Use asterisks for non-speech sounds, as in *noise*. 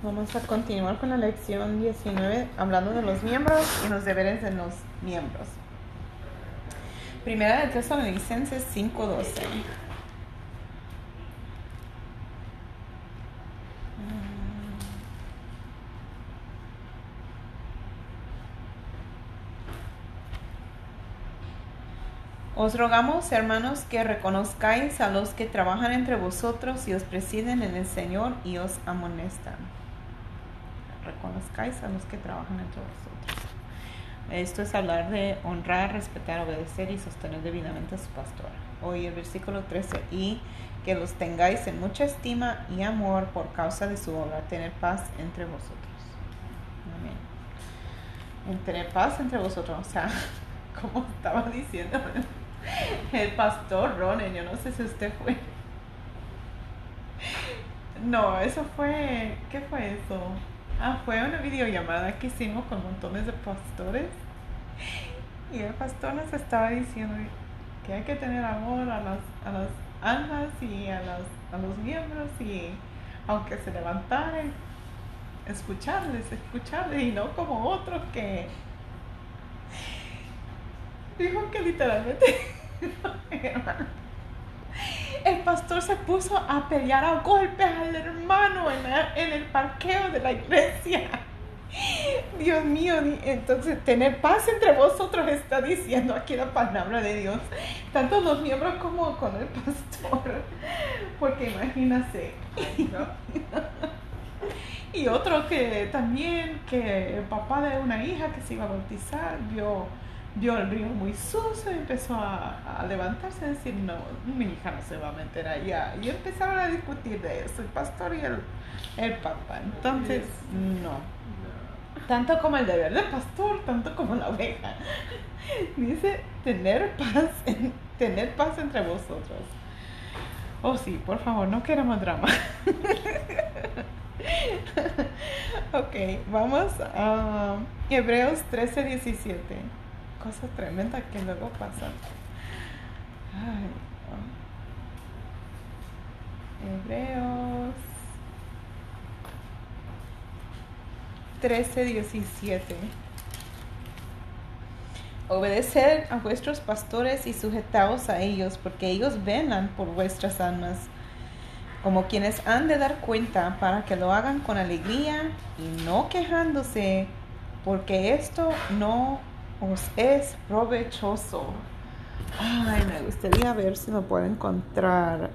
Vamos a continuar con la lección 19, hablando de los miembros y los deberes de los miembros. Primera de Tesalonicenses 5:12. Os rogamos, hermanos, que reconozcáis a los que trabajan entre vosotros y os presiden en el Señor y os amonestan. Reconozcáis a los que trabajan entre vosotros. Esto es hablar de honrar, respetar, obedecer y sostener debidamente a su pastor. Hoy el versículo 13, y que los tengáis en mucha estima y amor por causa de su obra, tener paz entre vosotros. Amén. En tener paz entre vosotros, o sea, *laughs* como estaba diciendo el pastor Ronen, yo no sé si usted fue. No, eso fue, ¿qué fue eso? Ah, fue una videollamada que hicimos con montones de pastores. Y el pastor nos estaba diciendo que hay que tener amor a las, a las almas y a, las, a los miembros y aunque se levantaren, escucharles, escucharles y no como otros que dijo que literalmente *laughs* el pastor se puso a pelear a golpes al hermano en, el parqueo de la iglesia. *laughs* Dios mío, entonces tener paz entre vosotros está diciendo aquí la palabra de Dios, tanto los miembros como con el pastor, *laughs* porque imagínate. *laughs* y otro que también, que el papá de una hija que se iba a bautizar, vio vio el río muy sucio y empezó a, levantarse y decir, no, mi hija no se va a meter allá. Y empezaron a discutir de eso, el pastor y el, el papá. Entonces, no. Tanto como el deber del pastor, tanto como la oveja. *laughs* Dice, tener paz, tener paz entre vosotros. Oh sí, por favor, no queremos drama. *laughs* ok, vamos a Hebreos 13, 17 cosas tremendas que luego pasan. Hebreos 13, 17. Obedeced a vuestros pastores y sujetaos a ellos, porque ellos velan por vuestras almas, como quienes han de dar cuenta, para que lo hagan con alegría y no quejándose, porque esto no os es provechoso. Ay, me gustaría ver si lo puedo encontrar